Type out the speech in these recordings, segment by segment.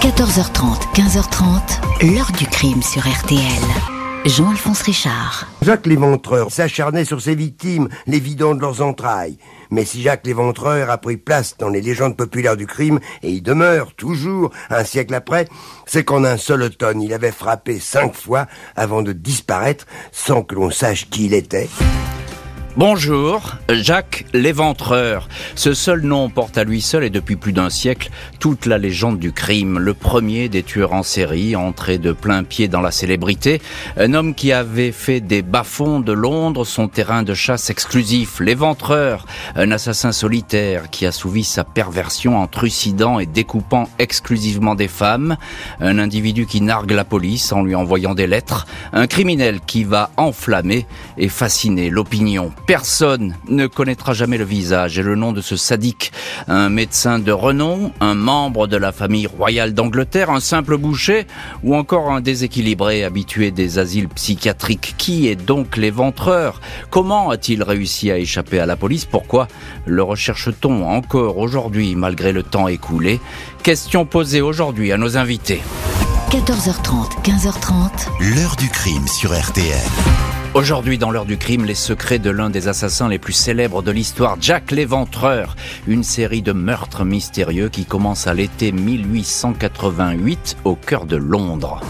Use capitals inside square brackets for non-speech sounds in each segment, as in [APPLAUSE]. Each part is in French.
14h30, 15h30, l'heure du crime sur RTL. Jean-Alphonse Richard. Jacques Léventreur s'acharnait sur ses victimes, les vidant de leurs entrailles. Mais si Jacques Léventreur a pris place dans les légendes populaires du crime, et y demeure toujours un siècle après, c'est qu'en un seul automne, il avait frappé cinq fois avant de disparaître sans que l'on sache qui il était. Bonjour, Jacques l'Éventreur. Ce seul nom porte à lui seul et depuis plus d'un siècle toute la légende du crime. Le premier des tueurs en série, entré de plein pied dans la célébrité. Un homme qui avait fait des bas-fonds de Londres son terrain de chasse exclusif. L'Éventreur, un assassin solitaire qui assouvit sa perversion en trucidant et découpant exclusivement des femmes. Un individu qui nargue la police en lui envoyant des lettres. Un criminel qui va enflammer et fasciner l'opinion Personne ne connaîtra jamais le visage et le nom de ce sadique. Un médecin de renom, un membre de la famille royale d'Angleterre, un simple boucher ou encore un déséquilibré habitué des asiles psychiatriques. Qui est donc l'éventreur? Comment a-t-il réussi à échapper à la police? Pourquoi le recherche-t-on encore aujourd'hui malgré le temps écoulé? Question posée aujourd'hui à nos invités. 14h30, 15h30. L'heure du crime sur RTL. Aujourd'hui, dans l'heure du crime, les secrets de l'un des assassins les plus célèbres de l'histoire, Jack l'Éventreur. Une série de meurtres mystérieux qui commence à l'été 1888 au cœur de Londres.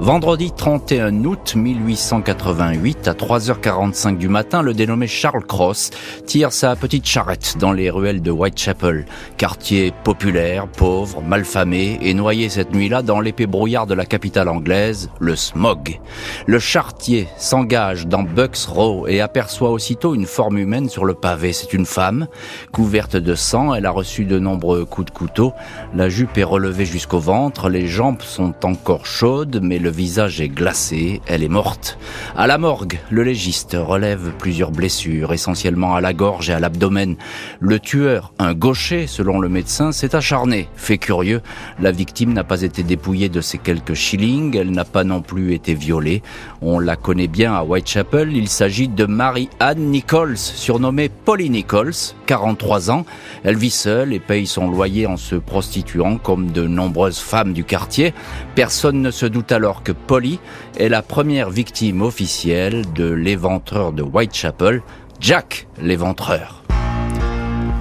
Vendredi 31 août 1888, à 3h45 du matin, le dénommé Charles Cross tire sa petite charrette dans les ruelles de Whitechapel, quartier populaire, pauvre, malfamé et noyé cette nuit-là dans l'épais brouillard de la capitale anglaise, le smog. Le chartier s'engage dans Bucks Row et aperçoit aussitôt une forme humaine sur le pavé. C'est une femme, couverte de sang, elle a reçu de nombreux coups de couteau, la jupe est relevée jusqu'au ventre, les jambes sont encore chaudes, mais le le visage est glacé, elle est morte. À la morgue, le légiste relève plusieurs blessures, essentiellement à la gorge et à l'abdomen. Le tueur, un gaucher selon le médecin, s'est acharné. Fait curieux, la victime n'a pas été dépouillée de ses quelques shillings, elle n'a pas non plus été violée. On la connaît bien à Whitechapel, il s'agit de Marie-Anne Nichols, surnommée Polly Nichols, 43 ans. Elle vit seule et paye son loyer en se prostituant comme de nombreuses femmes du quartier. Personne ne se doute alors que Polly est la première victime officielle de l'éventreur de Whitechapel, Jack l'éventreur.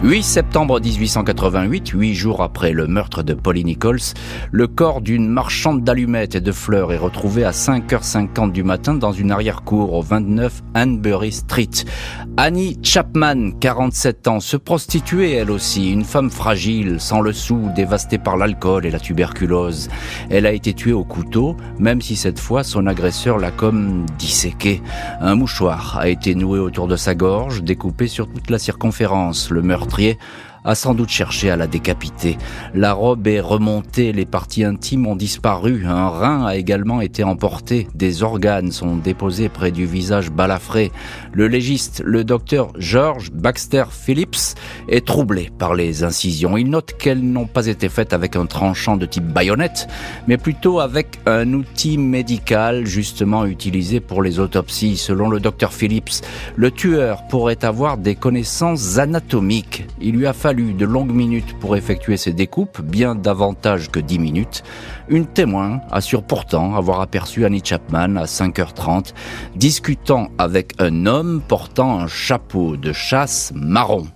8 septembre 1888, huit jours après le meurtre de Polly Nichols, le corps d'une marchande d'allumettes et de fleurs est retrouvé à 5h50 du matin dans une arrière-cour au 29 Hanbury Street. Annie Chapman, 47 ans, se prostituait elle aussi, une femme fragile, sans le sou, dévastée par l'alcool et la tuberculose. Elle a été tuée au couteau, même si cette fois son agresseur l'a comme disséquée. Un mouchoir a été noué autour de sa gorge, découpé sur toute la circonférence. Le meurtrier a sans doute cherché à la décapiter. La robe est remontée, les parties intimes ont disparu, un rein a également été emporté, des organes sont déposés près du visage balafré. Le légiste, le docteur George Baxter Phillips, est troublé par les incisions. Il note qu'elles n'ont pas été faites avec un tranchant de type baïonnette, mais plutôt avec un outil médical justement utilisé pour les autopsies. Selon le docteur Phillips, le tueur pourrait avoir des connaissances anatomiques. Il lui a fallu de longues minutes pour effectuer ces découpes, bien davantage que dix minutes. Une témoin assure pourtant avoir aperçu Annie Chapman à 5h30 discutant avec un homme portant un chapeau de chasse marron.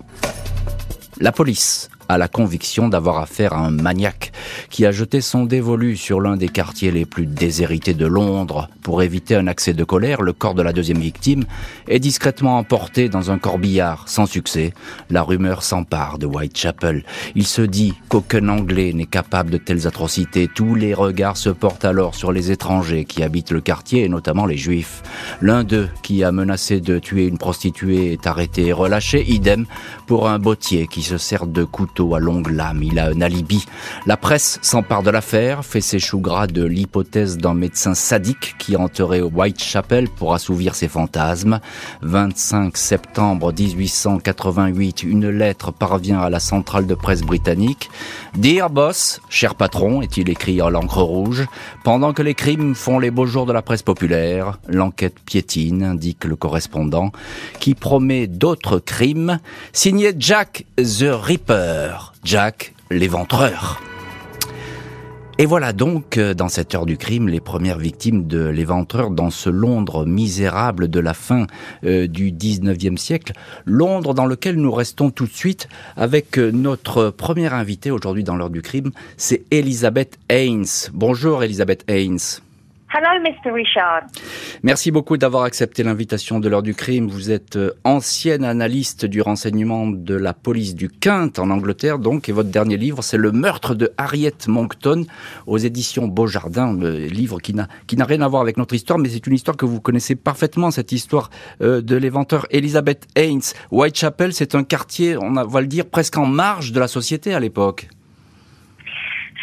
La police a la conviction d'avoir affaire à un maniaque qui a jeté son dévolu sur l'un des quartiers les plus déshérités de Londres. Pour éviter un accès de colère, le corps de la deuxième victime est discrètement emporté dans un corbillard. Sans succès, la rumeur s'empare de Whitechapel. Il se dit qu'aucun Anglais n'est capable de telles atrocités. Tous les regards se portent alors sur les étrangers qui habitent le quartier et notamment les juifs. L'un d'eux, qui a menacé de tuer une prostituée, est arrêté et relâché. Idem pour un bottier qui se sert de couteau à longue lame. Il a un alibi. La presse s'empare de l'affaire, fait ses choux gras de l'hypothèse d'un médecin sadique qui entrait au Whitechapel pour assouvir ses fantasmes. 25 septembre 1888, une lettre parvient à la centrale de presse britannique. Dear boss, cher patron, est-il écrit en l'encre rouge, pendant que les crimes font les beaux jours de la presse populaire, l'enquête piétine, indique le correspondant, qui promet d'autres crimes, signé Jack the Ripper, Jack l'éventreur. Et voilà donc, euh, dans cette heure du crime, les premières victimes de l'éventreur dans ce Londres misérable de la fin euh, du 19e siècle. Londres dans lequel nous restons tout de suite avec euh, notre première invitée aujourd'hui dans l'heure du crime, c'est Elisabeth Haynes. Bonjour Elisabeth Haynes. Hello, Mr. Richard. Merci beaucoup d'avoir accepté l'invitation de l'heure du crime. Vous êtes euh, ancienne analyste du renseignement de la police du Kent en Angleterre, donc, et votre dernier livre, c'est Le meurtre de Harriet Monckton aux éditions Beaujardin, le livre qui n'a qui n'a rien à voir avec notre histoire, mais c'est une histoire que vous connaissez parfaitement, cette histoire euh, de l'éventeur Elizabeth Haynes. Whitechapel, c'est un quartier, on va le dire, presque en marge de la société à l'époque.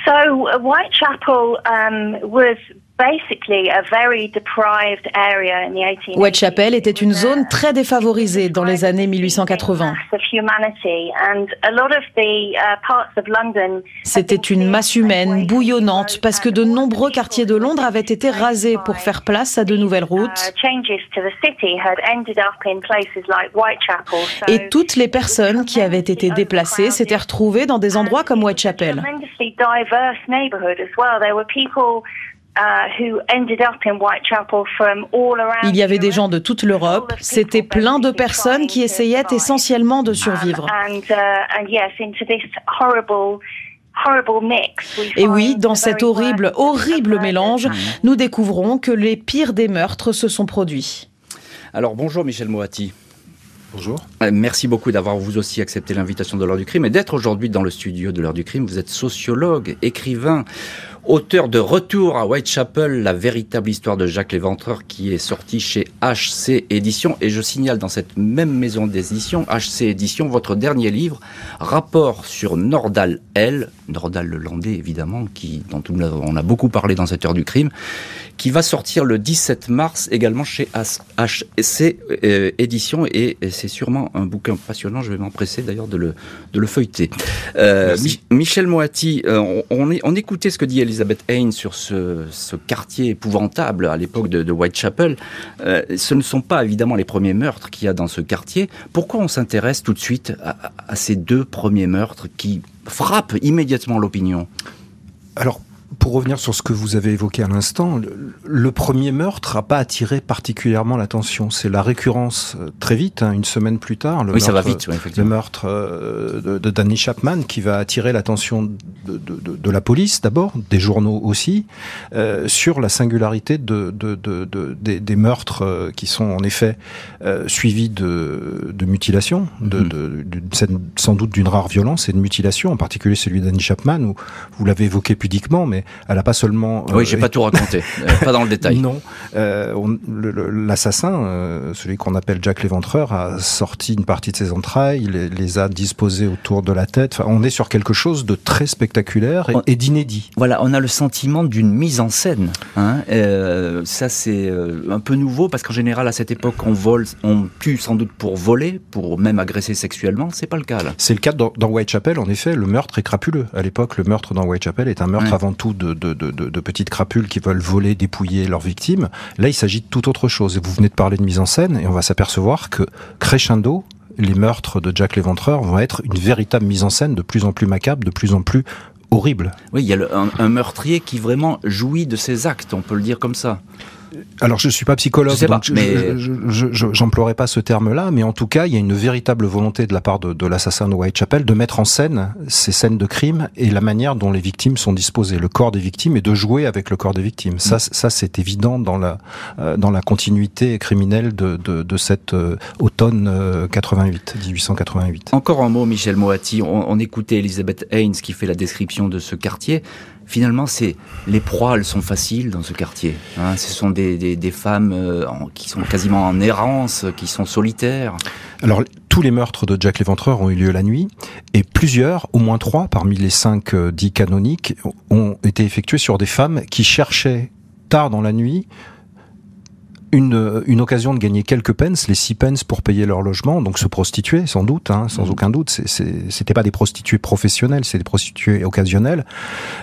So, Whitechapel um, was Whitechapel était une zone très défavorisée dans les années 1880. C'était une masse humaine bouillonnante parce que de nombreux quartiers de Londres avaient été rasés pour faire place à de nouvelles routes. Et toutes les personnes qui avaient été déplacées s'étaient retrouvées dans des endroits comme Whitechapel. Uh, Il y avait des gens de toute l'Europe. C'était plein de personnes qui essayaient essentiellement de survivre. Et oui, dans cet horrible, horrible mélange, nous découvrons que les pires des meurtres se sont produits. Alors bonjour Michel Moati. Bonjour. Euh, merci beaucoup d'avoir vous aussi accepté l'invitation de l'heure du crime et d'être aujourd'hui dans le studio de l'heure du crime. Vous êtes sociologue, écrivain, auteur de Retour à Whitechapel, la véritable histoire de Jacques Léventreur qui est sorti chez HC Éditions. Et je signale dans cette même maison d'édition, HC Éditions, votre dernier livre, Rapport sur Nordal L, Nordal le Landais évidemment, qui, dont on a beaucoup parlé dans cette heure du crime, qui va sortir le 17 mars également chez HC euh, Éditions et, c'est sûrement un bouquin passionnant. Je vais m'empresser d'ailleurs de le, de le feuilleter. Euh, Michel Moati, euh, on, on, écoutait ce que dit Elizabeth Haynes sur ce, ce quartier épouvantable à l'époque de, de, Whitechapel. Euh, ce ne sont pas évidemment les premiers meurtres qu'il y a dans ce quartier. Pourquoi on s'intéresse tout de suite à, à ces deux premiers meurtres qui frappent immédiatement l'opinion? Alors, pour revenir sur ce que vous avez évoqué à l'instant, le, premier meurtre n'a pas attiré particulièrement l'attention. C'est la récurrence euh, très vite, hein, une semaine plus tard, le meurtre, vite, le meurtre euh, de, Danny Chapman qui va attirer l'attention de, de, la police d'abord, des journaux aussi, euh, sur la singularité de, des, des, meurtres qui sont en effet suivis de, mutilations, mm-hmm. sans doute d'une rare violence et de mutilation, en particulier celui de Danny Chapman, où vous l'avez évoqué pudiquement, mais elle a pas seulement. oui, j'ai euh, pas tout raconté, [LAUGHS] euh, pas dans le détail. Non, euh, l'assassin, celui qu'on appelle Jack l'Éventreur, a sorti une partie de ses entrailles, les, les a disposées autour de la tête. Enfin, on est sur quelque chose de très spectaculaire et, d'inédit. Voilà, on a le sentiment d'une mise en scène. Hein. ça, c'est un peu nouveau parce qu'en général, à cette époque, on vole, on tue sans doute pour voler, pour même agresser sexuellement. C'est pas le cas là. C'est le cas dans, dans Whitechapel. En effet, le meurtre est crapuleux. À l'époque, le meurtre dans Whitechapel est un meurtre avant tout de, petites crapules qui veulent voler, dépouiller leurs victimes. Là, il s'agit de tout autre chose. Et vous venez de parler de mise en scène, et on va s'apercevoir que crescendo, les meurtres de Jack l'Éventreur vont être une véritable mise en scène de plus en plus macabre, de plus en plus horrible. Oui, il y a un meurtrier qui vraiment jouit de ses actes, on peut le dire comme ça. Alors je suis pas psychologue, je donc mais... je j'emploierai pas ce terme-là, mais en tout cas il y a une véritable volonté de la part de, de l'assassin de Whitechapel de mettre en scène ces scènes de crime et la manière dont les victimes sont disposées, le corps des victimes et de jouer avec le corps des victimes. Ça, mm. ça c'est évident dans la euh, dans la continuité criminelle de de, de cette euh, automne 88, euh, 1888. Encore un mot, Michel Moati. On, on écoutait Elisabeth Haynes qui fait la description de ce quartier finalement, c'est les proies, elles sont faciles dans ce quartier. Hein. ce sont des, femmes euh, qui sont quasiment en errance, qui sont solitaires. Alors, tous les meurtres de Jack l'Éventreur ont eu lieu la nuit, et plusieurs, au moins trois, parmi les cinq euh, dits canoniques, ont été effectués sur des femmes qui cherchaient tard dans la nuit une, une occasion de gagner quelques pence, les six pence pour payer leur logement, donc se prostituer sans doute, hein, sans mmh. aucun doute. C'était pas des prostituées professionnelles, c'est des prostituées occasionnelles,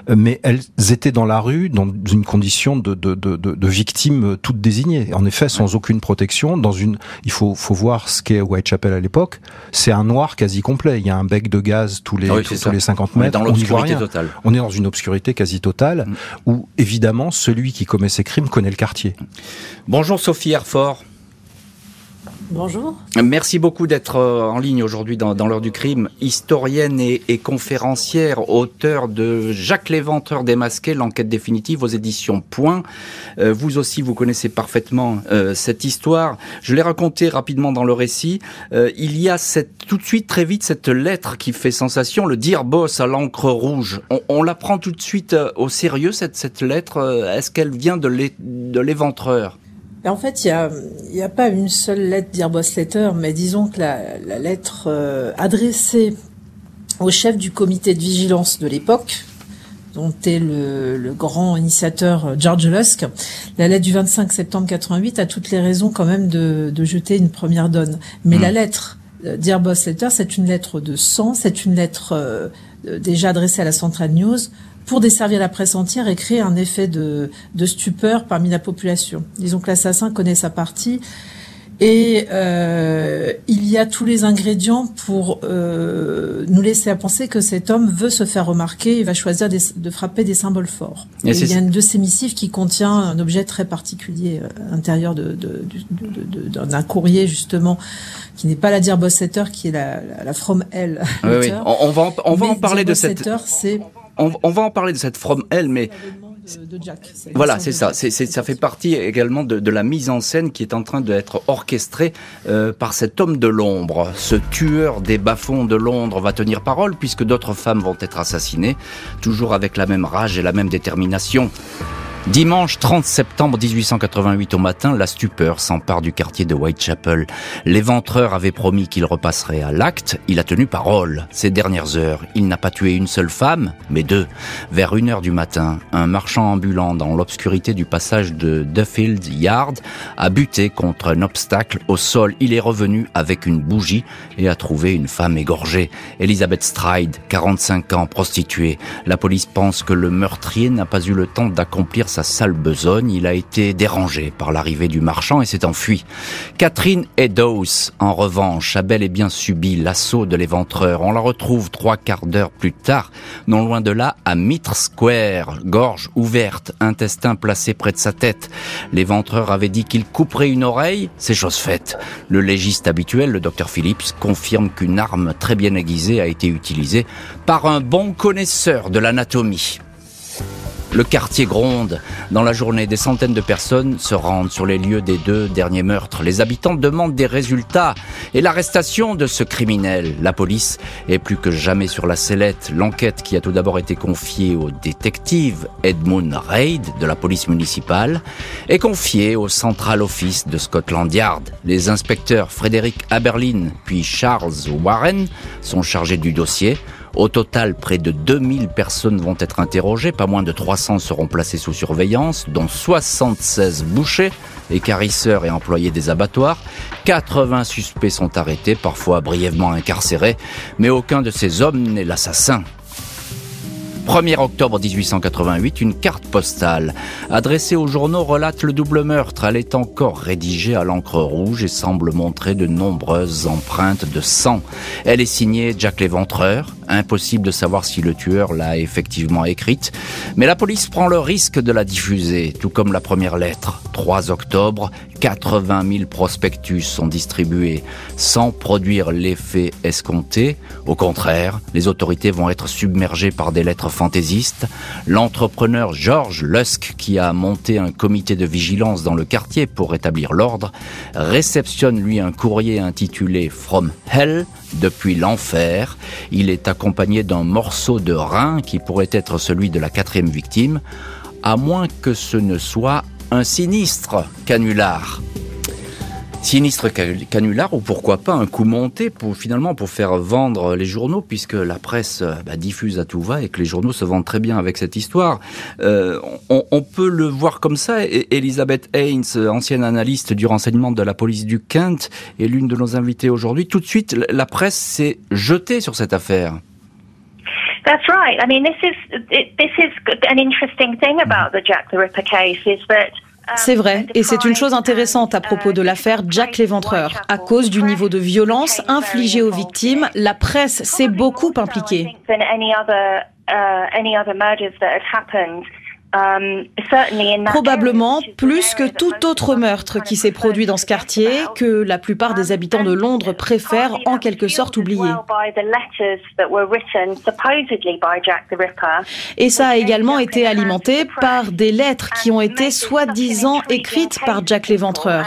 euh, mais elles étaient dans la rue dans une condition de, de, de, de victimes toutes désignées. En effet, sans aucune protection, dans une, il faut, faut voir ce qu'est Whitechapel à l'époque. C'est un noir quasi complet. Il y a un bec de gaz tous les, ah tous, les 50 mètres. On est dans l'obscurité totale. On est dans une obscurité quasi totale, mmh. où évidemment celui qui commet ces crimes connaît le quartier. Bonjour Sophie Herfort. Bonjour. Merci beaucoup d'être euh, en ligne aujourd'hui dans, l'heure du crime. Historienne et, conférencière, auteur de Jacques Léventreur démasqué, l'enquête définitive aux éditions Point. Euh, vous aussi, vous connaissez parfaitement euh, cette histoire. Je l'ai racontée rapidement dans le récit. il y a cette, tout de suite, très vite, cette lettre qui fait sensation, le dire boss à l'encre rouge. On, la prend tout de suite au sérieux, cette, cette lettre. Est-ce qu'elle vient de l'éventreur? En fait, il n'y a, a, pas une seule lettre d'Irboss Letter, mais disons que la, lettre euh, adressée au chef du comité de vigilance de l'époque, dont est le, grand initiateur euh, George Lusk, la lettre du 25 septembre 88 a toutes les raisons quand même de, jeter une première donne. Mais la hmm. lettre d'Irboss Letter, c'est une lettre de sang, c'est une lettre euh, déjà adressée à la Central News pour desservir la presse entière et créer un effet de, stupeur parmi la population. Disons que l'assassin connaît sa partie et euh, il y a tous les ingrédients pour euh, nous laisser à penser que cet homme veut se faire remarquer et va choisir de frapper des symboles forts. il y a une de ces missives qui contient un objet très particulier euh, intérieur d'un de, courrier justement qui n'est pas la dire Bossetter, qui est la, la, From Hell. Oui, [LAUGHS] On, va en, on va en parler de cette. c'est on, va en parler de cette From Hell, mais voilà, c'est ça. C'est, ça fait partie également de, la mise en scène qui est en train d'être orchestrée euh, par cet homme de l'ombre. Ce tueur des bas-fonds de Londres va tenir parole puisque d'autres femmes vont être assassinées, toujours avec la même rage et la même détermination. Dimanche 30 septembre 1888 au matin, la stupeur s'empare du quartier de Whitechapel. L'éventreur avait promis qu'il repasserait à l'acte. Il a tenu parole. Ces dernières heures, il n'a pas tué une seule femme, mais deux. Vers une heure du matin, un marchand ambulant dans l'obscurité du passage de Duffield Yard a buté contre un obstacle au sol. Il est revenu avec une bougie et a trouvé une femme égorgée. Elizabeth Stride, 45 ans, prostituée. La police pense que le meurtrier n'a pas eu le temps d'accomplir sa sale besogne, il a été dérangé par l'arrivée du marchand et s'est enfui. Catherine Eddowes, en revanche, a bel et bien subi l'assaut de l'éventreur. On la retrouve trois quarts d'heure plus tard, non loin de là, à Mitre Square, gorge ouverte, intestin placé près de sa tête. L'éventreur avait dit qu'il couperait une oreille, c'est chose faite. Le légiste habituel, le docteur Phillips, confirme qu'une arme très bien aiguisée a été utilisée par un bon connaisseur de l'anatomie. Le quartier gronde. Dans la journée, des centaines de personnes se rendent sur les lieux des deux derniers meurtres. Les habitants demandent des résultats et l'arrestation de ce criminel. La police est plus que jamais sur la sellette. L'enquête qui a tout d'abord été confiée au détective Edmund Reid de la police municipale est confiée au Central Office de Scotland Yard. Les inspecteurs Frédéric Aberlin puis Charles Warren sont chargés du dossier. Au total, près de 2000 personnes vont être interrogées, pas moins de 300 seront placées sous surveillance, dont 76 bouchers, écarisseurs et employés des abattoirs. 80 suspects sont arrêtés, parfois brièvement incarcérés, mais aucun de ces hommes n'est l'assassin. 1er octobre 1888, une carte postale adressée aux journaux relate le double meurtre. Elle est encore rédigée à l'encre rouge et semble montrer de nombreuses empreintes de sang. Elle est signée Jack Léventreur. Impossible de savoir si le tueur l'a effectivement écrite, mais la police prend le risque de la diffuser, tout comme la première lettre. 3 octobre, 80 000 prospectus sont distribués sans produire l'effet escompté. Au contraire, les autorités vont être submergées par des lettres fantaisiste, l'entrepreneur George Lusk, qui a monté un comité de vigilance dans le quartier pour rétablir l'ordre, réceptionne lui un courrier intitulé From Hell, depuis l'enfer. Il est accompagné d'un morceau de rein qui pourrait être celui de la quatrième victime, à moins que ce ne soit un sinistre canular. Sinistre canular ou pourquoi pas un coup monté pour finalement pour faire vendre les journaux puisque la presse bah, diffuse à tout va et que les journaux se vendent très bien avec cette histoire. Euh, on, peut le voir comme ça. Et Elisabeth Haynes, ancienne analyste du renseignement de la police du Kent, est l'une de nos invités aujourd'hui. Tout de suite, la presse s'est jetée sur cette affaire. That's right. I mean, this is this is an interesting thing about the Jack the Ripper case is that c'est vrai, et c'est une chose intéressante à propos de l'affaire Jack l'Éventreur. À cause du niveau de violence infligé aux victimes, la presse s'est beaucoup impliquée. Probablement plus que tout autre meurtre qui s'est produit dans ce quartier, que la plupart des habitants de Londres préfèrent en quelque sorte oublier. Et ça a également été alimenté par des lettres qui ont été soi-disant écrites par Jack l'Éventreur.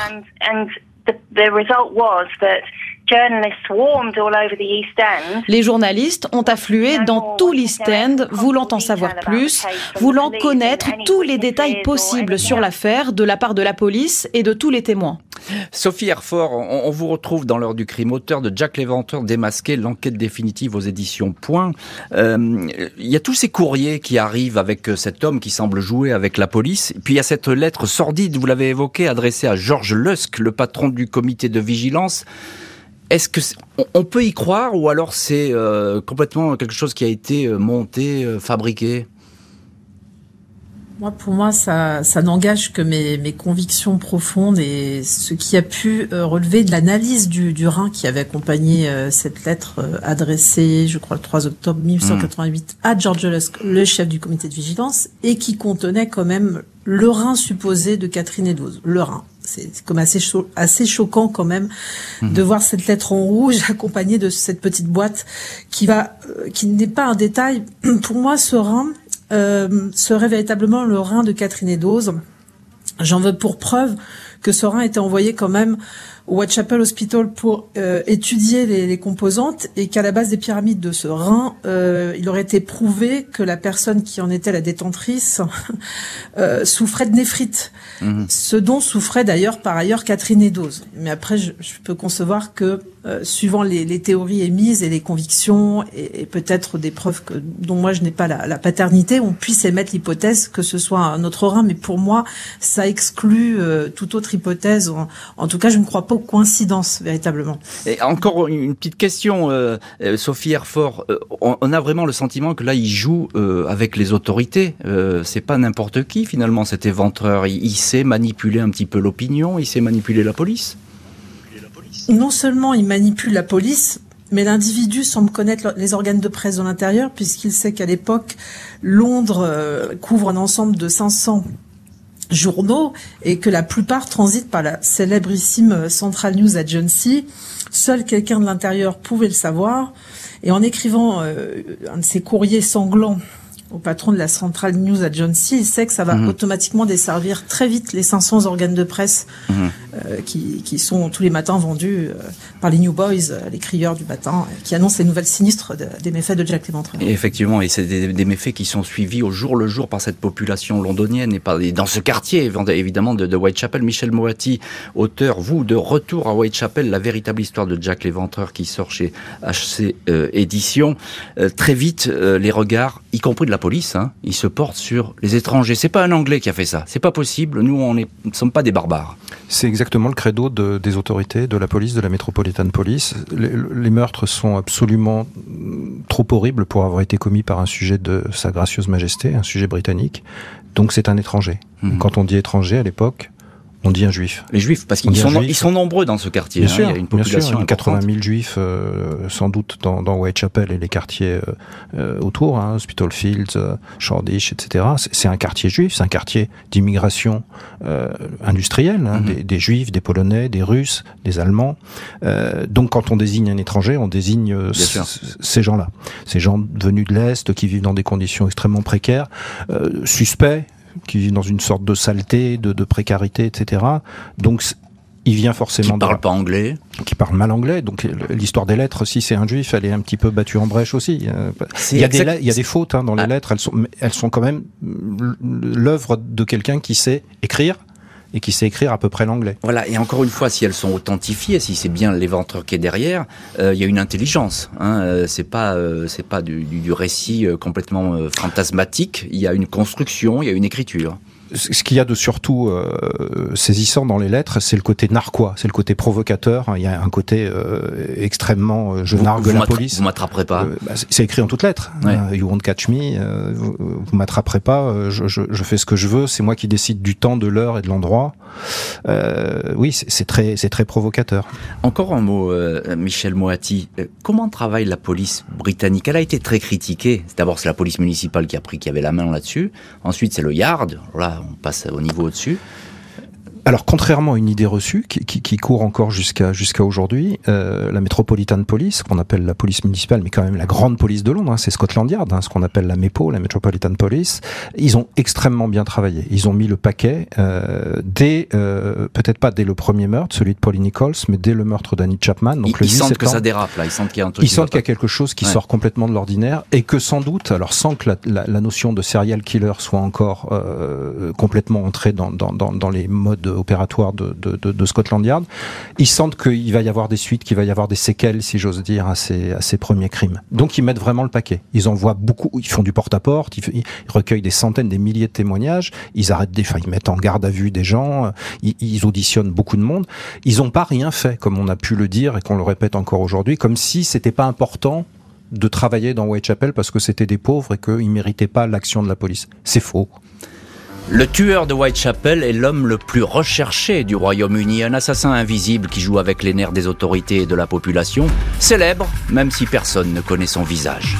Les journalistes ont afflué dans tout l'East End, voulant en savoir plus, voulant connaître tous les détails possibles sur l'affaire de la part de la police et de tous les témoins. Sophie Herford, on, vous retrouve dans l'heure du crime, auteur de Jack l'Éventreur démasqué, l'enquête définitive aux éditions Point. Euh, il y a tous ces courriers qui arrivent avec euh, cet homme qui semble jouer avec la police. Puis il y a cette lettre sordide, vous l'avez évoquée, adressée à George Lusk, le patron du comité de vigilance. Est-ce que on peut y croire ou alors c'est euh, complètement quelque chose qui a été euh, monté, euh, fabriqué? Moi, pour moi, ça, ça n'engage que mes, mes, convictions profondes et ce qui a pu relever de l'analyse du, du Rhin qui avait accompagné cette lettre adressée, je crois, le 3 octobre 1988 à George Lusk, le chef du comité de vigilance, et qui contenait quand même le Rhin supposé de Catherine Eddowes. Le Rhin c'est comme assez, assez choquant quand même mhm. de voir cette lettre en rouge [LAUGHS] accompagnée de cette petite boîte qui va, euh, qui n'est pas un détail. [CLEARS THROAT] Pour moi, ce rein euh, serait véritablement le rein de Catherine Eddowes. J'en veux pour preuve que ce rein était envoyé quand même au Whitechapel Hospital pour euh, étudier les, les, composantes et qu'à la base des pyramides de ce rein, euh, il aurait été prouvé que la personne qui en était la détentrice [LAUGHS] euh, souffrait de néphrite, mhm. ce dont souffrait d'ailleurs par ailleurs Catherine Eddowes. Mais après, je, je peux concevoir que euh, suivant les, les, théories émises et les convictions et, et peut-être des preuves que, dont moi je n'ai pas la, la, paternité, on puisse émettre l'hypothèse que ce soit un autre rein. Mais pour moi, ça exclut euh, toute autre hypothèse. En, en, tout cas, je ne crois pas aux coïncidences véritablement. Et encore une petite question, euh, euh Sophie Herfort. On, on, a vraiment le sentiment que là, il joue avec les autorités. C'est pas n'importe qui finalement cet éventreur. Il, il sait manipuler un petit peu l'opinion. Il sait manipuler la police non seulement il manipule la police, mais l'individu semble connaître les organes de presse de l'intérieur, puisqu'il sait qu'à l'époque, Londres euh, couvre un ensemble de 500 journaux et que la plupart transitent par la célébrissime Central News Agency. Seul quelqu'un de l'intérieur pouvait le savoir. Et en écrivant euh, un de ces courriers sanglants au patron de la Central News Agency, il sait que ça va mhm. automatiquement desservir très vite les 500 organes de presse mhm. euh, qui, qui, sont tous les matins vendus euh, par les New Boys, euh, les crieurs du matin, euh, qui annoncent les nouvelles sinistres de, des méfaits de Jack Léventreur. Et effectivement, et c'est des, des, méfaits qui sont suivis au jour le jour par cette population londonienne et, par, et dans ce quartier évidemment de, de, Whitechapel. Michel Moati, auteur, vous, de Retour à Whitechapel, la véritable histoire de Jack Léventreur qui sort chez HC Éditions. très vite, les regards, y compris de la police, hein, il se porte sur les étrangers. C'est pas un Anglais qui a fait ça. C'est pas possible. Nous, on ne sommes pas des barbares. C'est exactement le credo de, des autorités, de la police, de la Metropolitan Police. Les, les, meurtres sont absolument trop horribles pour avoir été commis par un sujet de Sa Gracieuse Majesté, un sujet britannique. Donc c'est un étranger. Mmh. Quand on dit étranger à l'époque, on dit un juif. Les juifs, parce qu'ils sont, ils sont nombreux dans ce quartier. Bien hein, sûr, il y a une population bien sûr, 80 000 juifs, euh, sans doute dans, dans, Whitechapel et les quartiers euh, euh autour, hein, Hospital Fields, euh, Shoreditch, etc. C'est un quartier juif, c'est un quartier d'immigration euh, industrielle, hein, mm -hmm. des, des, juifs, des polonais, des russes, des allemands. donc quand on désigne un étranger, on désigne ces gens-là, ces gens venus de l'est qui vivent dans des conditions extrêmement précaires, suspects qui vit dans une sorte de saleté, de, de précarité, etc. Donc il vient forcément. Qui parle pas anglais. Qui parle mal anglais. Donc l'histoire des lettres, si c'est un juif, elle est un petit peu battue en brèche aussi. Il y, a des, il y a des fautes hein, dans les ah. lettres. Elles sont, elles sont quand même l'œuvre de quelqu'un qui sait écrire, et qui sait écrire à peu près l'anglais. Voilà, et encore une fois, si elles sont authentifiées, si c'est bien l'éventreur qui est derrière, il y a une intelligence. Hein, c'est pas, c'est pas du, du récit complètement fantasmatique. Il y a une construction, il y a une écriture ce qu'il y a de surtout euh, saisissant dans les lettres, c'est le côté narquois, c'est le côté provocateur. Il y a un côté euh, extrêmement euh, je nargue la police. Vous m'attraperez pas. Euh, bah, c'est écrit en toutes lettres. you won't catch me. vous, vous m'attraperez pas. Je, je, je, fais ce que je veux. C'est moi qui décide du temps, de l'heure et de l'endroit. oui, c'est très, c'est très provocateur. Encore un mot, Michel Moati. Comment travaille la police britannique? Elle a été très critiquée. D'abord, c'est la police municipale qui a pris, qui avait la main là-dessus. Ensuite, c'est le Yard. Là, on passe au niveau au-dessus. Alors, contrairement à une idée reçue qui, qui, qui court encore jusqu'à jusqu'à aujourd'hui, euh, la Metropolitan Police, qu'on appelle la police municipale, mais quand même la grande police de Londres, hein, c'est Scotland Yard, hein, ce qu'on appelle la MEPO, la Metropolitan Police, ils ont extrêmement bien travaillé. Ils ont mis le paquet euh, dès, euh, peut-être pas dès le premier meurtre, celui de Polly Nichols, mais dès le meurtre d'Annie Chapman. Donc ils, le ils sentent que ça dérape là, ils sentent qu'il y a un truc. Ils sentent qu'il y a quelque chose qui sort complètement de l'ordinaire et que sans doute, alors sans que la, la, la notion de serial killer soit encore euh, complètement entrée dans, dans, dans, dans les modes opératoire de, Scotland Yard, ils sentent qu'il va y avoir des suites, qu'il va y avoir des séquelles, si j'ose dire, à ces, premiers crimes. Donc ils mettent vraiment le paquet. Ils envoient beaucoup, ils font du porte-à-porte, ils, recueillent des centaines, des milliers de témoignages, ils arrêtent des, ils mettent en garde à vue des gens, ils, auditionnent beaucoup de monde. Ils n'ont pas rien fait, comme on a pu le dire et qu'on le répète encore aujourd'hui, comme si c'était pas important de travailler dans Whitechapel parce que c'était des pauvres et qu'ils méritaient pas l'action de la police. C'est faux. Le tueur de Whitechapel est l'homme le plus recherché du Royaume-Uni, un assassin invisible qui joue avec les nerfs des autorités et de la population, célèbre même si personne ne connaît son visage.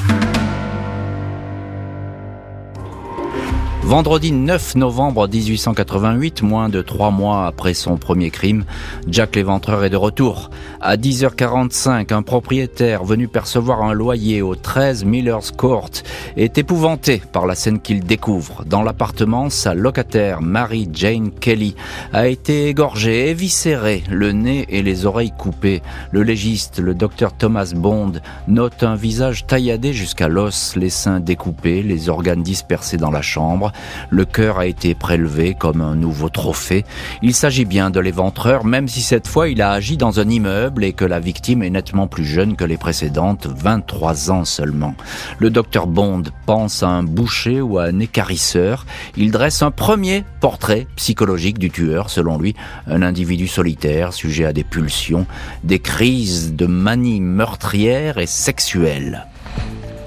Vendredi 9 novembre 1888, moins de trois mois après son premier crime, Jack l'Éventreur est de retour. À 10h45, un propriétaire venu percevoir un loyer au 13 Miller's Court est épouvanté par la scène qu'il découvre. Dans l'appartement, sa locataire, Mary Jane Kelly, a été égorgée, éviscérée, le nez et les oreilles coupées. Le légiste, le docteur Thomas Bond, note un visage tailladé jusqu'à l'os, les seins découpés, les organes dispersés dans la chambre. Le cœur a été prélevé comme un nouveau trophée. Il s'agit bien de l'éventreur, même si cette fois il a agi dans un immeuble et que la victime est nettement plus jeune que les précédentes, 23 ans seulement. Le docteur Bond pense à un boucher ou à un écarisseur. Il dresse un premier portrait psychologique du tueur, selon lui, un individu solitaire, sujet à des pulsions, des crises de manie meurtrière et sexuelle.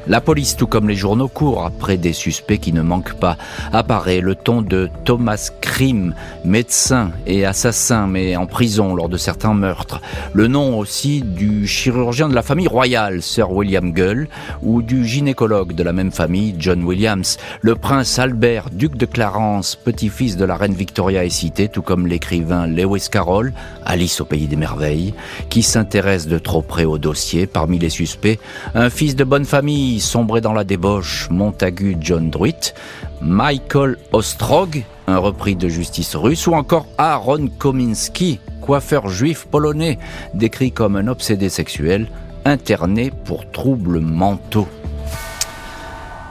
La police, tout comme les journaux, court après des suspects qui ne manquent pas. Apparaît le ton de Thomas Krim, médecin et assassin, mais en prison lors de certains meurtres. Le nom aussi du chirurgien de la famille royale, Sir William Gull, ou du gynécologue de la même famille, John Williams. Le prince Albert, duc de Clarence, petit-fils de la reine Victoria est cité, tout comme l'écrivain Lewis Carroll, Alice au pays des merveilles, qui s'intéresse de trop près au dossier. Parmi les suspects, un fils de bonne famille sombré dans la débauche, Montagu John Druitt, Michael Ostrog, un repris de justice russe, ou encore Aaron Kominski, coiffeur juif polonais, décrit comme un obsédé sexuel, interné pour troubles mentaux.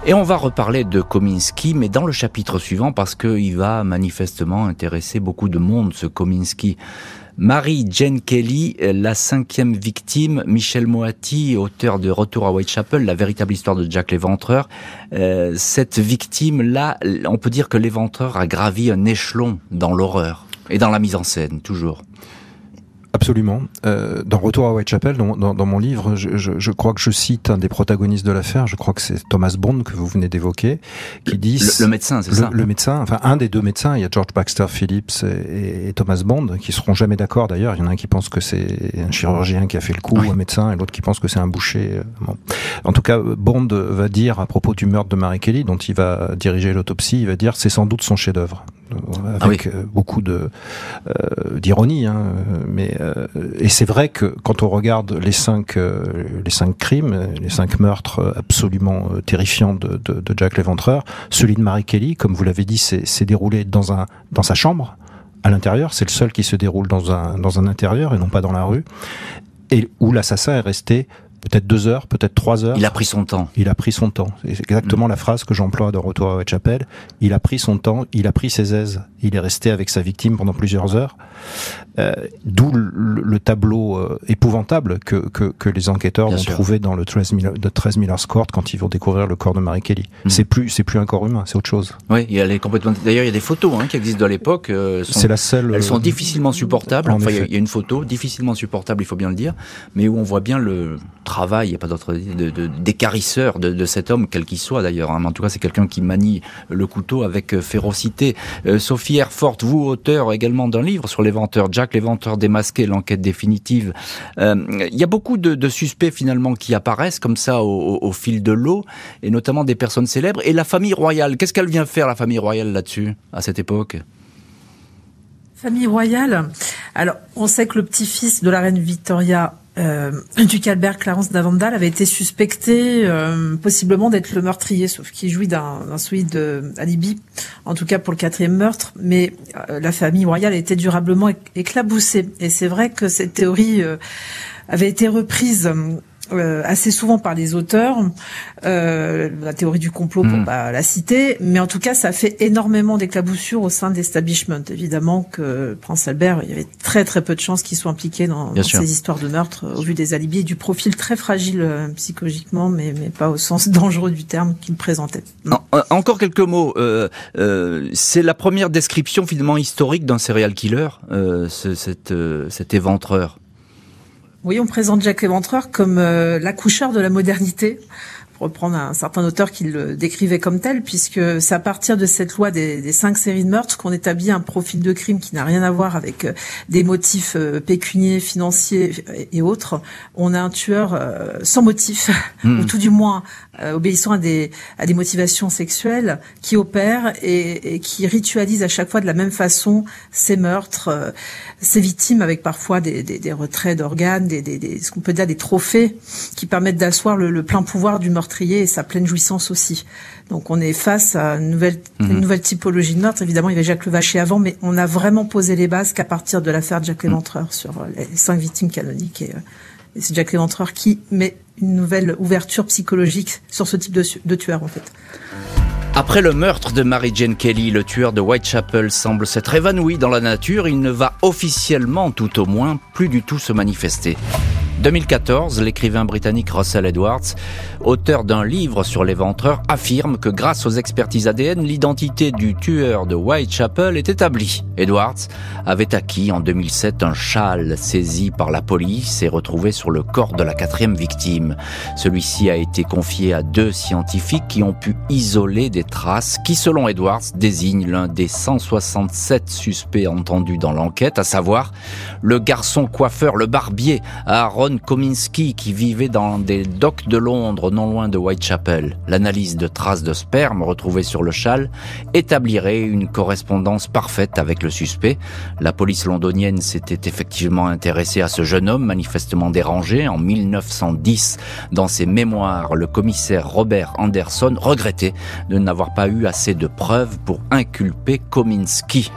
Et on va reparler de Kominski, mais dans le chapitre suivant, parce qu'il va manifestement intéresser beaucoup de monde, ce Kominski. Marie Jane Kelly, la cinquième victime, Michel Moati, auteur de Retour à Whitechapel, la véritable histoire de Jack l'Éventreur. Euh, cette victime-là, on peut dire que l'Éventreur a gravi un échelon dans l'horreur et dans la mise en scène, toujours. Absolument. Euh, dans Retour à Whitechapel, dans, dans, dans mon livre, je, je, je, crois que je cite un des protagonistes de l'affaire. Je crois que c'est Thomas Bond que vous venez d'évoquer, qui dit le, médecin, c'est ça. Le médecin, enfin un des deux médecins. Il y a George Baxter Phillips et, et Thomas Bond qui seront jamais d'accord. D'ailleurs, il y en a un qui pense que c'est un chirurgien qui a fait le coup, un médecin, et l'autre qui pense que c'est un boucher. Euh, bon. En tout cas, Bond va dire à propos du meurtre de Mary Kelly, dont il va diriger l'autopsie, il va dire c'est sans doute son chef-d'œuvre avec ah euh, beaucoup de euh, d'ironie. Hein, mais euh, et c'est vrai que quand on regarde les cinq les cinq crimes, les cinq meurtres absolument terrifiants de, de, de Jack l'Éventreur, celui de Mary Kelly, comme vous l'avez dit, s'est déroulé dans un dans sa chambre à l'intérieur. C'est le seul qui se déroule dans un dans un intérieur et non pas dans la rue, et où l'assassin est resté peut-être deux heures, peut-être trois heures. Il a pris son temps. Il a pris son temps. C'est exactement mm. la phrase que j'emploie de Retour à Whitechapel. Il a pris son temps, il a pris ses aises. Il est resté avec sa victime pendant plusieurs heures. Euh, D'où le, tableau euh, épouvantable que, que, que, les enquêteurs vont trouver dans le 13, de 13 Miller's Court quand ils vont découvrir le corps de Mary Kelly. Mm. C'est plus c'est plus un corps humain, c'est autre chose. Oui, est complètement. D'ailleurs, il y a des photos hein, qui existent de l'époque. Euh, c'est la seule. Elles sont difficilement supportables. Enfin, il y, a une photo difficilement supportable, il faut bien le dire, mais où on voit bien le travail, il n'y a pas d'autre d'écarisseur de, cet homme, quel qu'il soit d'ailleurs. Hein. En tout cas, c'est quelqu'un qui manie le couteau avec euh, férocité. Euh, Sophie Erfort, vous, auteur également d'un livre sur l'éventeur, Jack l'éventeur démasqué, l'enquête définitive. Euh, il y a beaucoup de, de, suspects finalement qui apparaissent comme ça au, au, fil de l'eau, et notamment des personnes célèbres. Et la famille royale, qu'est-ce qu'elle vient faire la famille royale là-dessus, à cette époque? Famille royale? Alors, on sait que le petit-fils de la reine Victoria euh, duc Albert Clarence d'Avandal avait été suspecté euh, possiblement d'être le meurtrier, sauf qu'il jouit d'un solide alibi, en tout cas pour le quatrième meurtre. Mais euh, la famille royale était durablement éclaboussée. Et c'est vrai que cette théorie euh, avait été reprise euh, assez souvent par les auteurs, euh, la théorie du complot pour hmm. pas la citer, mais en tout cas ça fait énormément d'éclaboussures au sein de l'establishment. Évidemment que Prince Albert, il y avait très très peu de chances qu'il soit impliqué dans, ces histoires de meurtre au vu des alibis et du profil très fragile euh, psychologiquement, mais, mais pas au sens [LAUGHS] dangereux du terme qu'il présentait. encore quelques mots. C'est la première description finalement historique d'un serial killer, ce, cet, cet éventreur. Oui, on présente Jacques Léventreur comme euh, l'accoucheur de la modernité, pour reprendre un certain auteur qui le décrivait comme tel, puisque c'est à partir de cette loi des, cinq séries de meurtres qu'on établit un profil de crime qui n'a rien à voir avec euh, des motifs euh, pécuniers, financiers et autres. On a un tueur sans motif, [LAUGHS] hmm. ou tout du moins obéissant à des, à des motivations sexuelles, qui opère et, et, qui ritualise à chaque fois de la même façon ses meurtres ces victimes avec parfois des, des, des retraits d'organes, des, des, ce qu'on peut dire des trophées qui permettent d'asseoir le, plein pouvoir du meurtrier et sa pleine jouissance aussi. Donc on est face à une nouvelle, une mhm. nouvelle typologie de meurtre. Évidemment, il y avait Jacques Levaché avant, mais on a vraiment posé les bases qu'à partir de l'affaire de Jacques Léventreur sur euh, les cinq victimes canoniques. Et, euh, c'est Jacques Léventreur qui met une nouvelle ouverture psychologique sur ce type de, de tueur en fait. Après le meurtre de Mary Jane Kelly, le tueur de Whitechapel semble s'être évanoui dans la nature. Il ne va officiellement, tout au moins, plus du tout se manifester. 2014, l'écrivain britannique Russell Edwards, auteur d'un livre sur les ventreurs, affirme que grâce aux expertises ADN, l'identité du tueur de Whitechapel est établie. Edwards avait acquis en 2007 un châle saisi par la police et retrouvé sur le corps de la quatrième victime. Celui-ci a été confié à deux scientifiques qui ont pu isoler des traces qui, selon Edwards, désignent l'un des 167 suspects entendus dans l'enquête, à savoir le garçon coiffeur, le barbier, Kominski, qui vivait dans des docks de Londres, non loin de Whitechapel. L'analyse de traces de sperme retrouvées sur le châle établirait une correspondance parfaite avec le suspect. La police londonienne s'était effectivement intéressée à ce jeune homme manifestement dérangé. En 1910, dans ses mémoires, le commissaire Robert Anderson regrettait de n'avoir pas eu assez de preuves pour inculper Kominski.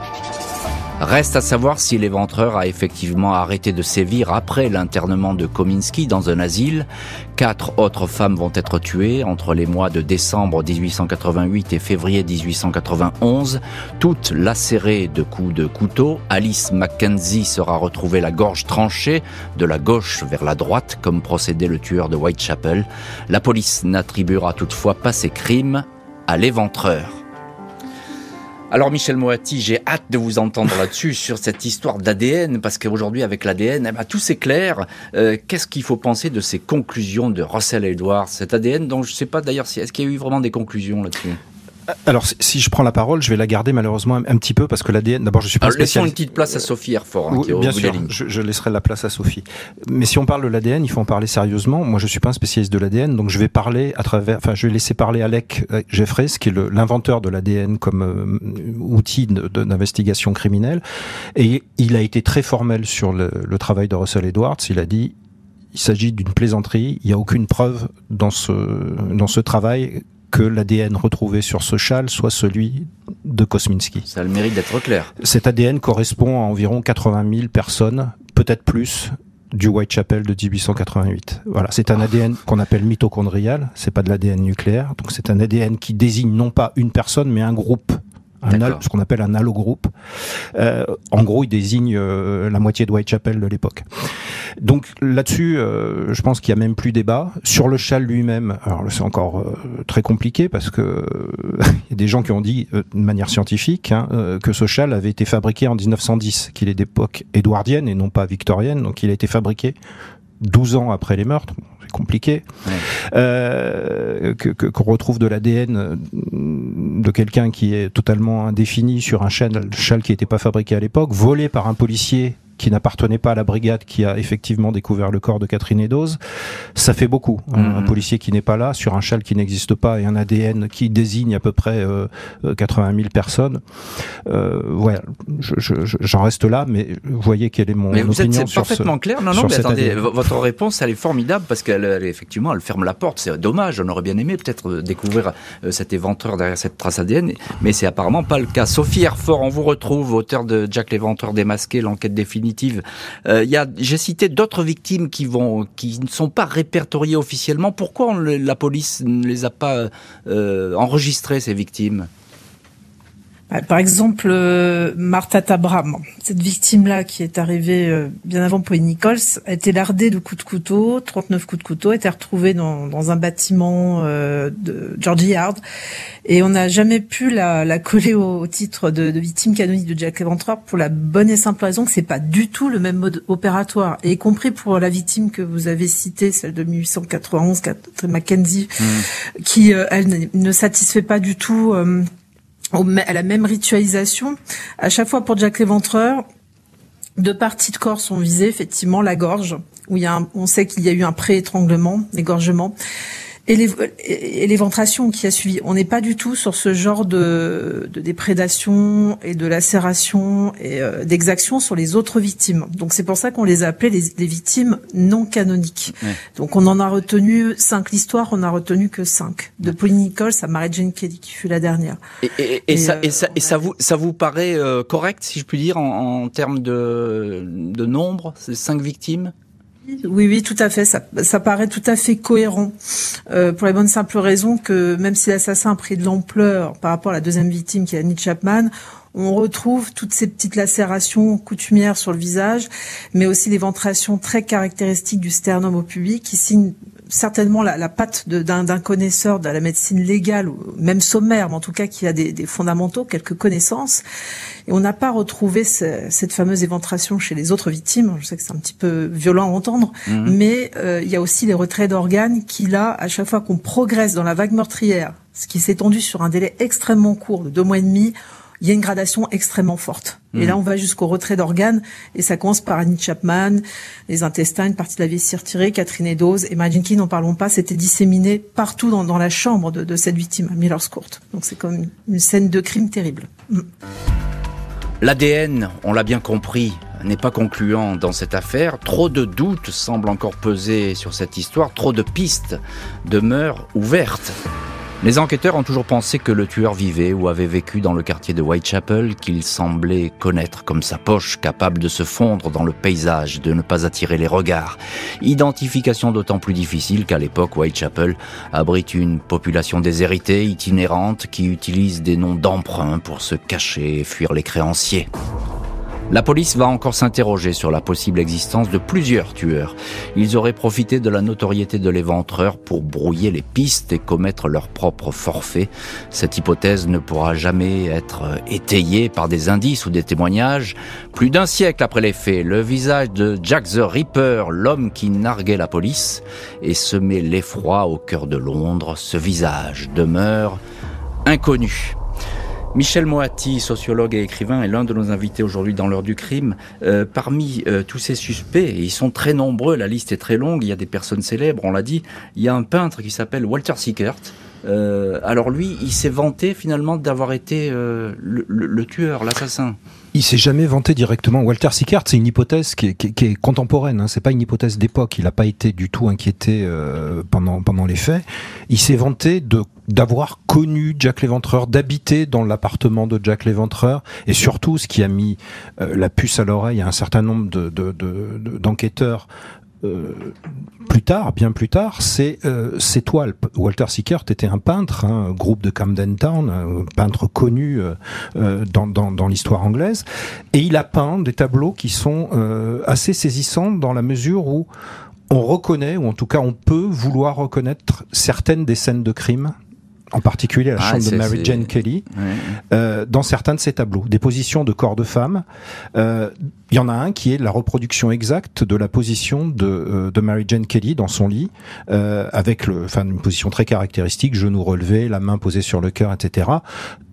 Reste à savoir si l'éventreur a effectivement arrêté de sévir après l'internement de Kominski dans un asile. Quatre autres femmes vont être tuées entre les mois de décembre 1888 et février 1891, toutes lacérées de coups de couteau. Alice Mackenzie sera retrouvée la gorge tranchée de la gauche vers la droite comme procédait le tueur de Whitechapel. La police n'attribuera toutefois pas ces crimes à l'éventreur. Alors Michel Moati, j'ai hâte de vous entendre là-dessus [LAUGHS] sur cette histoire d'ADN parce qu'aujourd'hui avec l'ADN, eh ben, tout s'éclaire. Euh, Qu'est-ce qu'il faut penser de ces conclusions de Russell Edwards, cet ADN dont je ne sais pas d'ailleurs si est-ce qu'il y a eu vraiment des conclusions là-dessus? Alors, si je prends la parole, je vais la garder malheureusement un, petit peu parce que l'ADN. D'abord, je suis pas Alors, Laissons une petite place à Sophie Herfort. Hein, bien sûr, je, je, laisserai la place à Sophie. Mais si on parle de l'ADN, il faut en parler sérieusement. Moi, je suis pas un spécialiste de l'ADN, donc je vais parler à travers. Enfin, je vais laisser parler Alec euh, Jeffreys, qui est l'inventeur de l'ADN comme euh, outil d'investigation criminelle, et il a été très formel sur le, le travail de Russell Edwards. Il a dit il s'agit d'une plaisanterie. Il n'y a aucune preuve dans ce dans ce travail que l'ADN retrouvé sur ce châle soit celui de Kosminski. Ça a le mérite d'être clair. Cet ADN correspond à environ 80 000 personnes, peut-être plus, du Whitechapel de 1888. Voilà, c'est un ADN qu'on appelle mitochondrial, c'est pas de l'ADN nucléaire, donc c'est un ADN qui désigne non pas une personne mais un groupe un ce qu'on appelle un allogroupe. Euh, en gros, il désigne euh, la moitié de Whitechapel de l'époque. Donc là-dessus, euh, je pense qu'il y a même plus débat. Sur le châle lui-même, alors c'est encore euh, très compliqué parce que [LAUGHS] il y a des gens qui ont dit de manière scientifique hein, que ce châle avait été fabriqué en 1910, qu'il est d'époque édouardienne et non pas victorienne, donc il a été fabriqué 12 ans après les meurtres compliqué, euh, qu'on retrouve de l'ADN de quelqu'un qui est totalement indéfini sur un châle, châle qui n'était pas fabriqué à l'époque, volé par un policier qui n'appartenait pas à la brigade qui a effectivement découvert le corps de Catherine Eddowes, ça fait beaucoup. Un, mhm. policier qui n'est pas là, sur un châle qui n'existe pas et un ADN qui désigne à peu près euh, 80 000 personnes. Euh, ouais, j'en reste là, mais vous voyez quelle est mon mais vous êtes parfaitement clair. Non, non, mais attendez, votre réponse, elle est formidable parce qu'elle, effectivement, elle ferme la porte. C'est dommage. On aurait bien aimé peut-être euh, découvrir euh, cet éventreur derrière cette trace ADN, mais c'est apparemment pas le cas. Sophie Herfort, on vous retrouve, auteur de Jack l'éventreur démasqué, l'enquête définie euh, j'ai cité d'autres victimes qui vont, qui ne sont pas répertoriées officiellement. Pourquoi la police ne les a pas euh, enregistrées ces victimes? Par exemple, euh, Martha Tabram, cette victime-là qui est arrivée euh, bien avant Pauline Nichols, a été lardée de coups de couteau, 39 coups de couteau, a été retrouvée dans, dans un bâtiment euh, de Georgie Yard. Et on n'a jamais pu la, la coller au, titre de, de, victime canonique de Jack Leventreur pour la bonne et simple raison que c'est pas du tout le même mode opératoire. Et y compris pour la victime que vous avez citée, celle de 1891, Catherine Mackenzie, mmh. qui, elle, ne satisfait pas du tout à la même ritualisation. À chaque fois pour Jack l'Éventreur, deux parties de corps sont visées, effectivement, la gorge, où il y a on sait qu'il y a eu un pré-étranglement, égorgement, et l'éventration qui a suivi. On n'est pas du tout sur ce genre de, de déprédation et de lacération et euh, d'exaction sur les autres victimes. Donc c'est pour ça qu'on les a appelées les, les victimes non canoniques. Donc on en a retenu cinq. L'histoire, on a retenu que cinq. De Pauline Nichols à Mary Jane Kelly, qui fut la dernière. Et, et, et, ça, et, ça, et ça, vous, ça vous paraît euh, correct, si je puis dire, en, en termes de, de nombre, ces cinq victimes? Oui, oui, tout à fait. Ça, paraît tout à fait cohérent euh, pour la bonne simple raison que même si l'assassin a pris de l'ampleur par rapport à la deuxième victime qui est Annie Chapman, on retrouve toutes ces petites lacérations coutumières sur le visage, mais aussi des ventrations très caractéristiques du sternum au public qui signent certainement la, la patte d'un connaisseur de la médecine légale ou même sommaire, mais en tout cas qui a des, des fondamentaux, quelques connaissances. Et on n'a pas retrouvé cette fameuse éventration chez les autres victimes. Je sais que c'est un petit peu violent à entendre, mhm. mais euh, il y a aussi les retraits d'organes qui, là, à chaque fois qu'on progresse dans la vague meurtrière, ce qui s'est étendu sur un délai extrêmement court de deux mois et demi, il y a une gradation extrêmement forte. Et là, mhm. on va jusqu'au retrait d'organes, et ça commence par Annie Chapman, les intestins, une partie de la vessie retirée, Catherine Eddowes, et Jenkins, n'en parlons pas, c'était disséminé partout dans, dans la chambre de, de, cette victime, à Miller's Court. Donc c'est comme une scène de crime terrible. Mm. L'ADN, on l'a bien compris, n'est pas concluant dans cette affaire. Trop de doutes semblent encore peser sur cette histoire, trop de pistes demeurent ouvertes. Les enquêteurs ont toujours pensé que le tueur vivait ou avait vécu dans le quartier de Whitechapel, qu'il semblait connaître comme sa poche, capable de se fondre dans le paysage, de ne pas attirer les regards. Identification d'autant plus difficile qu'à l'époque, Whitechapel abrite une population déshéritée, itinérante, qui utilise des noms d'emprunt pour se cacher et fuir les créanciers. La police va encore s'interroger sur la possible existence de plusieurs tueurs. Ils auraient profité de la notoriété de l'éventreur pour brouiller les pistes et commettre leur propre forfait. Cette hypothèse ne pourra jamais être étayée par des indices ou des témoignages. Plus d'un siècle après les faits, le visage de Jack the Ripper, l'homme qui narguait la police, et semait l'effroi au cœur de Londres, ce visage demeure inconnu. Michel Moati, sociologue et écrivain, est l'un de nos invités aujourd'hui dans l'heure du crime. Euh, parmi euh, tous ces suspects, ils sont très nombreux, la liste est très longue, il y a des personnes célèbres, on l'a dit, il y a un peintre qui s'appelle Walter Sickert. Euh, alors lui, il s'est vanté finalement d'avoir été le, tueur, l'assassin. Il s'est jamais vanté directement. Walter Sickert, c'est une hypothèse qui est, contemporaine. Hein. C'est pas une hypothèse d'époque. Il n'a pas été du tout inquiété euh, pendant les faits. Il s'est vanté d'avoir connu Jack l'Éventreur, d'habiter dans l'appartement de Jack l'Éventreur, et surtout, ce qui a mis euh, la puce à l'oreille à un certain nombre de, d'enquêteurs euh, plus tard, bien plus tard, c'est euh, ces toiles. Walter Sickert était un peintre, un hein, groupe de Camden Town, un peintre connu euh, euh, dans, dans, dans l'histoire anglaise, et il a peint des tableaux qui sont assez saisissants dans la mesure où on reconnaît, ou en tout cas on peut vouloir reconnaître certaines des scènes de crime en particulier la chambre de Mary Jane Kelly, euh, dans certains de ses tableaux, des positions de corps de femme. Euh, il y en a un qui est la reproduction exacte de la position de, euh, de Mary Jane Kelly dans son lit, euh, avec le, enfin une position très caractéristique, genou relevé, la main posée sur le cœur, etc.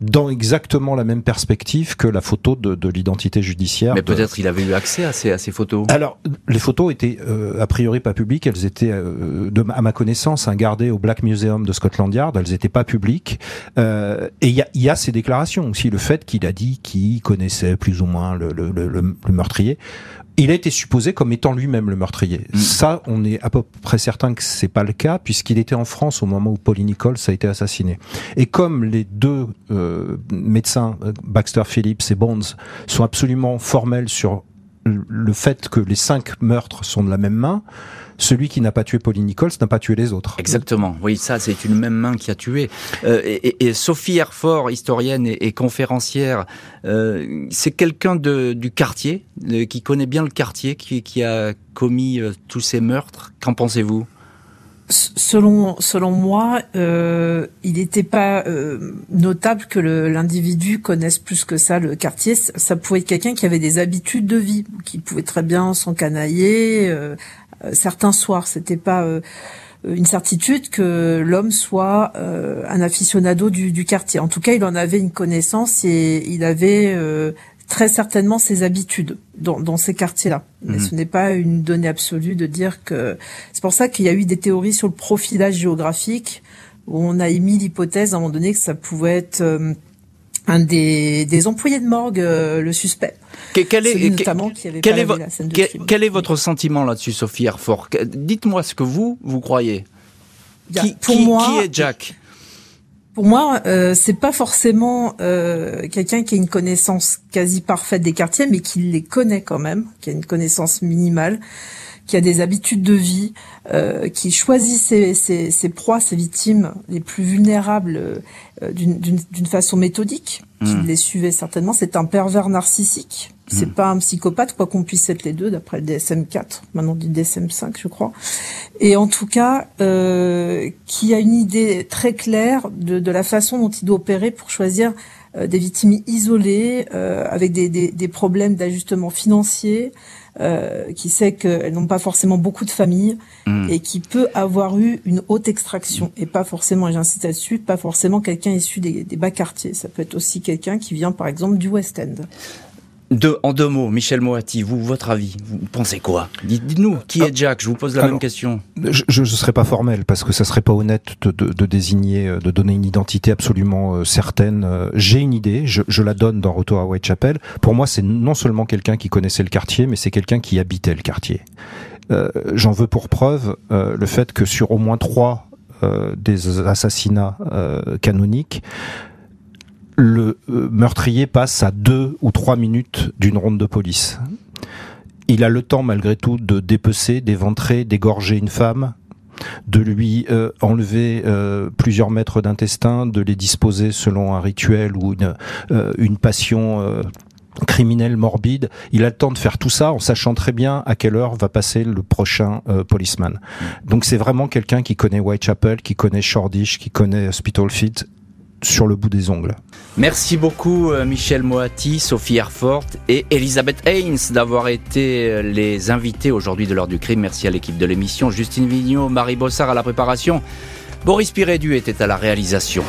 Dans exactement la même perspective que la photo de, de l'identité judiciaire. Mais peut-être il avait eu accès à ces, à ces photos. Alors les photos étaient euh, a priori pas publiques, elles étaient, de, à ma connaissance, hein, gardées au Black Museum de Scotland Yard. Elles n'étaient pas publiques. et il y a, y a ces déclarations aussi, le fait qu'il a dit qu'il connaissait plus ou moins le, le, le, le meurtrier. Il a été supposé comme étant lui-même le meurtrier. Mm. Ça, on est à peu près certain que c'est pas le cas, puisqu'il était en France au moment où Pauline Nichols a été assassiné. Et comme les deux euh, médecins, euh, Baxter Phillips et Bones, sont absolument formels sur le fait que les cinq meurtres sont de la même main, celui qui n'a pas tué Pauline Nichols n'a pas tué les autres. Exactement. Oui, ça, c'est une même main qui a tué. Euh, et, Sophie Herford, historienne et, conférencière, euh, c'est quelqu'un du quartier, euh, qui connaît bien le quartier, qui, a commis tous ces meurtres. Qu'en pensez-vous? Selon, selon moi, il n'était pas notable que l'individu connaisse plus que ça le quartier. Ça pouvait être quelqu'un qui avait des habitudes de vie, qui pouvait très bien s'encanailler, euh, certains soirs. C'était pas euh, une certitude que l'homme soit euh, un aficionado du, quartier. En tout cas, il en avait une connaissance et il avait très certainement ses habitudes dans, ces quartiers-là. Mais mhm. ce n'est pas une donnée absolue de dire que... C'est pour ça qu'il y a eu des théories sur le profilage géographique, où on a émis l'hypothèse à un moment donné que ça pouvait être un des, des employés de morgue, le suspect. Quel est, notamment qui avait quel, est, quel est votre sentiment là-dessus, Sophie Herford? Dites-moi ce que vous, vous croyez. Qui, pour moi, qui est Jack? Pour moi, euh, c'est pas forcément euh, quelqu'un qui a une connaissance quasi parfaite des quartiers, mais qui les connaît quand même, qui a une connaissance minimale, qui a des habitudes de vie, euh, qui choisit ses, ses, ses, proies, ses victimes les plus vulnérables euh, d'une façon méthodique, qui hmm. les suivait certainement. C'est un pervers narcissique. C'est hmm. pas un psychopathe, quoi qu'on puisse être les deux, d'après le DSM-4, maintenant dit DSM-5, je crois. Et en tout cas, euh, qui a une idée très claire de, de, la façon dont il doit opérer pour choisir euh, des victimes isolées, euh, avec des, des, des problèmes d'ajustement financier, euh, qui sait qu'elles n'ont pas forcément beaucoup de familles hmm. et qui peut avoir eu une haute extraction et pas forcément, et j'insiste là-dessus, pas forcément quelqu'un issu des, des bas quartiers. Ça peut être aussi quelqu'un qui vient par exemple du West End en deux mots, Michel Moati, vous, votre avis, vous pensez quoi? Dites-nous, qui est Jack? Je vous pose la même question. Je ne serais pas formel parce que ça serait pas honnête de, désigner, de donner une identité absolument euh, certaine. Euh, j'ai une idée, je, la donne dans Retour à Whitechapel. Pour moi, c'est non seulement quelqu'un qui connaissait le quartier, mais c'est quelqu'un qui habitait le quartier. Euh, j'en veux pour preuve le fait que sur au moins trois des assassinats canoniques, le euh, meurtrier passe à deux ou trois minutes d'une ronde de police. Il a le temps malgré tout de dépecer, d'éventrer, d'égorger une femme, de lui euh, enlever euh, plusieurs mètres d'intestin, de les disposer selon un rituel ou une, une passion criminelle morbide. Il a le temps de faire tout ça en sachant très bien à quelle heure va passer le prochain policeman. Donc c'est vraiment quelqu'un qui connaît Whitechapel, qui connaît Shoreditch, qui connaît Spitalfields sur le bout des ongles. Merci beaucoup euh, Michel Moati, Sophie Herfort et Elisabeth Haynes d'avoir été euh, les invités aujourd'hui de l'heure du crime. Merci à l'équipe de l'émission, Justine Vignot, Marie Bossard à la préparation. Boris Pirédu était à la réalisation.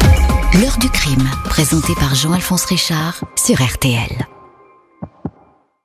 L'heure du crime, présenté par Jean-Alphonse Richard sur RTL.